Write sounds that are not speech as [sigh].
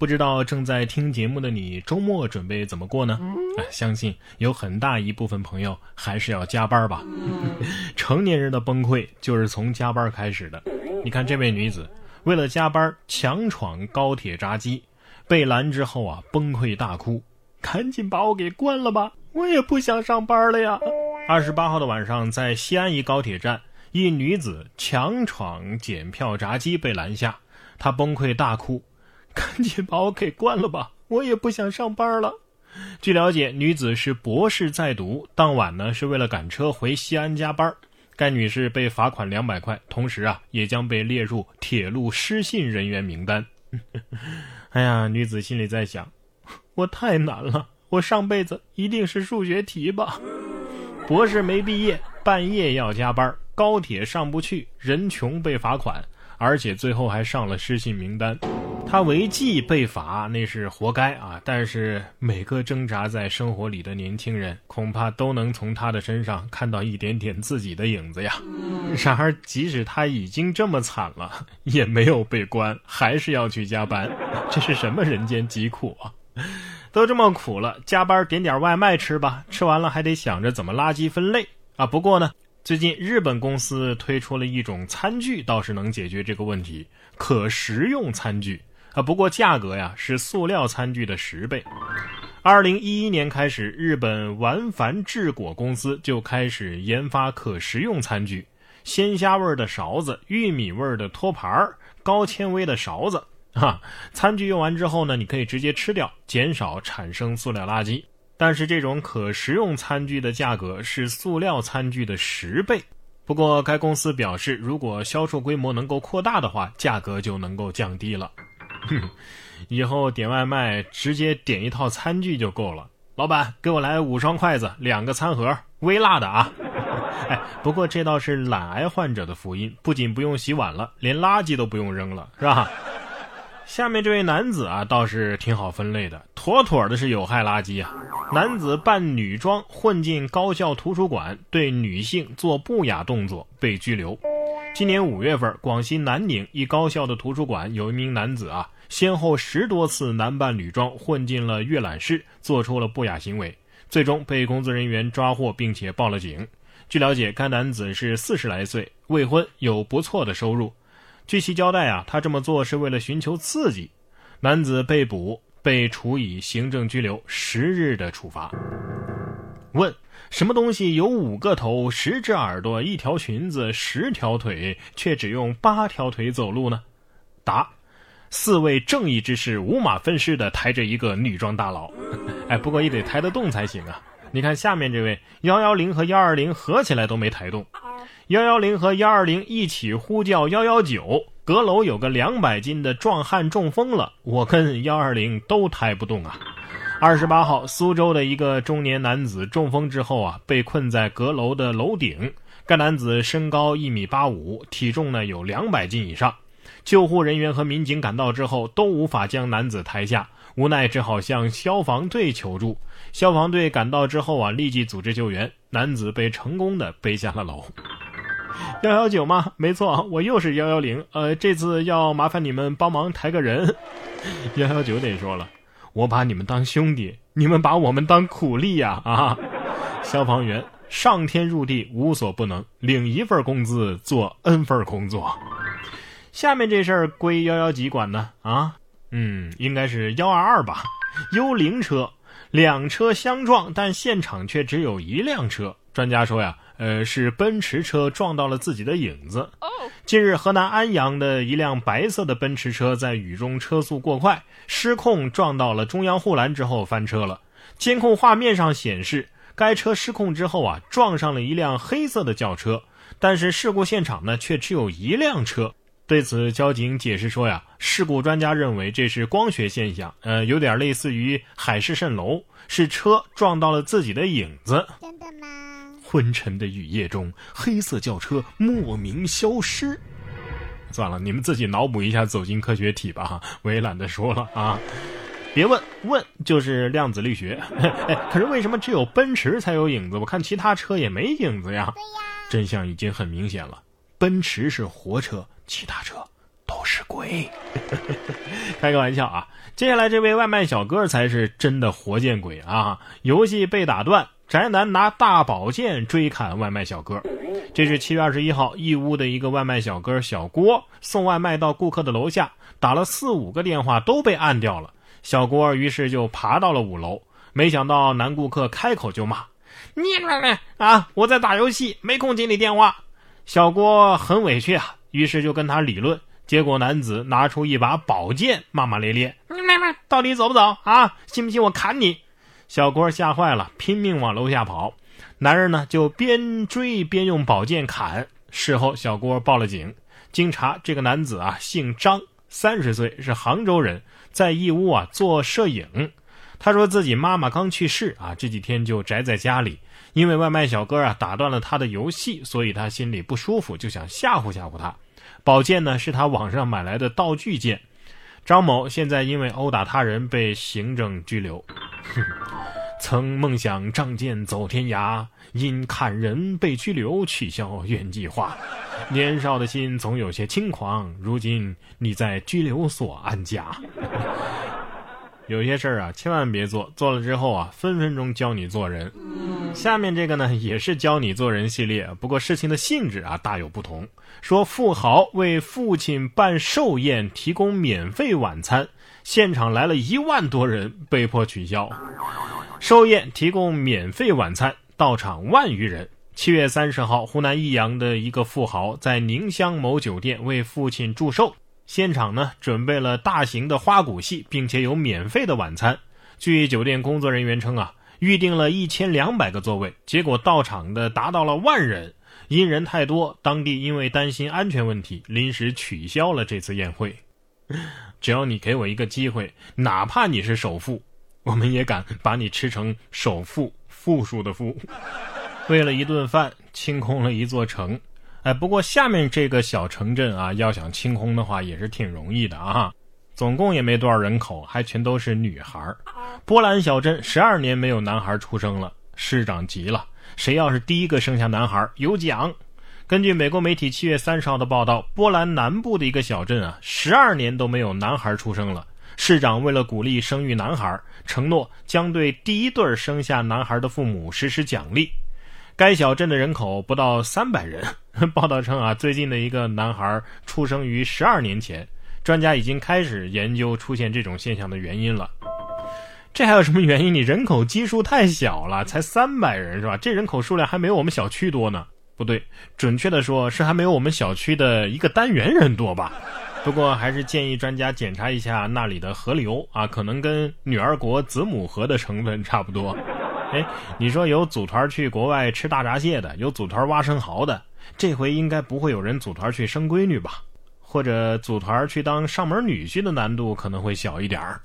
不知道正在听节目的你，周末准备怎么过呢？哎，相信有很大一部分朋友还是要加班吧。[laughs] 成年人的崩溃就是从加班开始的。你看这位女子，为了加班强闯高铁闸机，被拦之后啊，崩溃大哭，赶紧把我给关了吧，我也不想上班了呀。二十八号的晚上，在西安一高铁站，一女子强闯检票闸机被拦下，她崩溃大哭。赶紧把我给关了吧，我也不想上班了。据了解，女子是博士在读，当晚呢是为了赶车回西安加班。该女士被罚款两百块，同时啊也将被列入铁路失信人员名单。[laughs] 哎呀，女子心里在想：我太难了，我上辈子一定是数学题吧？博士没毕业，半夜要加班，高铁上不去，人穷被罚款，而且最后还上了失信名单。他违纪被罚，那是活该啊！但是每个挣扎在生活里的年轻人，恐怕都能从他的身上看到一点点自己的影子呀。然而，即使他已经这么惨了，也没有被关，还是要去加班，这是什么人间疾苦啊！都这么苦了，加班点点外卖吃吧，吃完了还得想着怎么垃圾分类啊。不过呢，最近日本公司推出了一种餐具，倒是能解决这个问题——可食用餐具。啊，不过价格呀是塑料餐具的十倍。二零一一年开始，日本丸凡制果公司就开始研发可食用餐具，鲜虾味的勺子、玉米味的托盘儿、高纤维的勺子。哈，餐具用完之后呢，你可以直接吃掉，减少产生塑料垃圾。但是这种可食用餐具的价格是塑料餐具的十倍。不过该公司表示，如果销售规模能够扩大的话，价格就能够降低了。哼，以后点外卖直接点一套餐具就够了。老板，给我来五双筷子，两个餐盒，微辣的啊！哎，不过这倒是懒癌患者的福音，不仅不用洗碗了，连垃圾都不用扔了，是吧？下面这位男子啊，倒是挺好分类的，妥妥的是有害垃圾啊！男子扮女装混进高校图书馆，对女性做不雅动作，被拘留。今年五月份，广西南宁一高校的图书馆有一名男子啊，先后十多次男扮女装混进了阅览室，做出了不雅行为，最终被工作人员抓获，并且报了警。据了解，该男子是四十来岁，未婚，有不错的收入。据其交代啊，他这么做是为了寻求刺激。男子被捕，被处以行政拘留十日的处罚。问。什么东西有五个头、十只耳朵、一条裙子、十条腿，却只用八条腿走路呢？答：四位正义之士五马分尸的抬着一个女装大佬。[laughs] 哎，不过也得抬得动才行啊！你看下面这位幺幺零和幺二零合起来都没抬动，幺幺零和幺二零一起呼叫幺幺九，阁楼有个两百斤的壮汉中风了，我跟幺二零都抬不动啊！二十八号，苏州的一个中年男子中风之后啊，被困在阁楼的楼顶。该男子身高一米八五，体重呢有两百斤以上。救护人员和民警赶到之后，都无法将男子抬下，无奈只好向消防队求助。消防队赶到之后啊，立即组织救援，男子被成功的背下了楼。[laughs] 幺幺九吗？没错，我又是幺幺零。呃，这次要麻烦你们帮忙抬个人。幺幺九得说了。我把你们当兄弟，你们把我们当苦力呀！啊，消防员上天入地无所不能，领一份工资做 n 份工作。下面这事儿归幺幺几管呢？啊，嗯，应该是幺二二吧。幽灵车，两车相撞，但现场却只有一辆车。专家说呀。呃，是奔驰车撞到了自己的影子。近日，河南安阳的一辆白色的奔驰车在雨中车速过快，失控撞到了中央护栏之后翻车了。监控画面上显示，该车失控之后啊，撞上了一辆黑色的轿车。但是事故现场呢，却只有一辆车。对此，交警解释说呀，事故专家认为这是光学现象，呃，有点类似于海市蜃楼，是车撞到了自己的影子。真的吗？昏沉的雨夜中，黑色轿车莫名消失。算了，你们自己脑补一下《走进科学》体吧，哈，我也懒得说了啊。别问，问就是量子力学。哎 [laughs] 可是为什么只有奔驰才有影子？我看其他车也没影子呀。真相已经很明显了，奔驰是活车，其他车都是。是鬼。[laughs] 开个玩笑啊！接下来这位外卖小哥才是真的活见鬼啊！游戏被打断，宅男拿大宝剑追砍外卖小哥。这是七月二十一号，义乌的一个外卖小哥小郭送外卖到顾客的楼下，打了四五个电话都被按掉了。小郭于是就爬到了五楼，没想到男顾客开口就骂：“你啊，我在打游戏，没空接你电话。”小郭很委屈啊，于是就跟他理论。结果男子拿出一把宝剑，骂骂咧咧：“到底走不走啊？信不信我砍你？”小郭吓坏了，拼命往楼下跑。男人呢就边追边用宝剑砍。事后，小郭报了警。经查，这个男子啊姓张，三十岁，是杭州人，在义乌啊做摄影。他说自己妈妈刚去世啊，这几天就宅在家里。因为外卖小哥啊打断了他的游戏，所以他心里不舒服，就想吓唬吓唬他。宝剑呢是他网上买来的道具剑。张某现在因为殴打他人被行政拘留。[laughs] 曾梦想仗剑走天涯，因砍人被拘留，取消原计划。年少的心总有些轻狂，如今你在拘留所安家。[laughs] 有些事儿啊，千万别做，做了之后啊，分分钟教你做人。下面这个呢，也是教你做人系列，不过事情的性质啊大有不同。说富豪为父亲办寿宴，提供免费晚餐，现场来了一万多人，被迫取消。寿宴提供免费晚餐，到场万余人。七月三十号，湖南益阳的一个富豪在宁乡某酒店为父亲祝寿，现场呢准备了大型的花鼓戏，并且有免费的晚餐。据酒店工作人员称啊。预定了一千两百个座位，结果到场的达到了万人，因人太多，当地因为担心安全问题，临时取消了这次宴会。只要你给我一个机会，哪怕你是首富，我们也敢把你吃成首富，富庶的富。[laughs] 为了一顿饭，清空了一座城。哎，不过下面这个小城镇啊，要想清空的话，也是挺容易的啊。总共也没多少人口，还全都是女孩波兰小镇十二年没有男孩出生了，市长急了，谁要是第一个生下男孩有奖。根据美国媒体七月三十号的报道，波兰南部的一个小镇啊，十二年都没有男孩出生了。市长为了鼓励生育男孩，承诺将对第一对生下男孩的父母实施奖励。该小镇的人口不到三百人。[laughs] 报道称啊，最近的一个男孩出生于十二年前。专家已经开始研究出现这种现象的原因了。这还有什么原因？你人口基数太小了，才三百人是吧？这人口数量还没有我们小区多呢。不对，准确的说是还没有我们小区的一个单元人多吧。不过还是建议专家检查一下那里的河流啊，可能跟女儿国子母河的成分差不多。哎，你说有组团去国外吃大闸蟹的，有组团挖生蚝的，这回应该不会有人组团去生闺女吧？或者组团去当上门女婿的难度可能会小一点儿。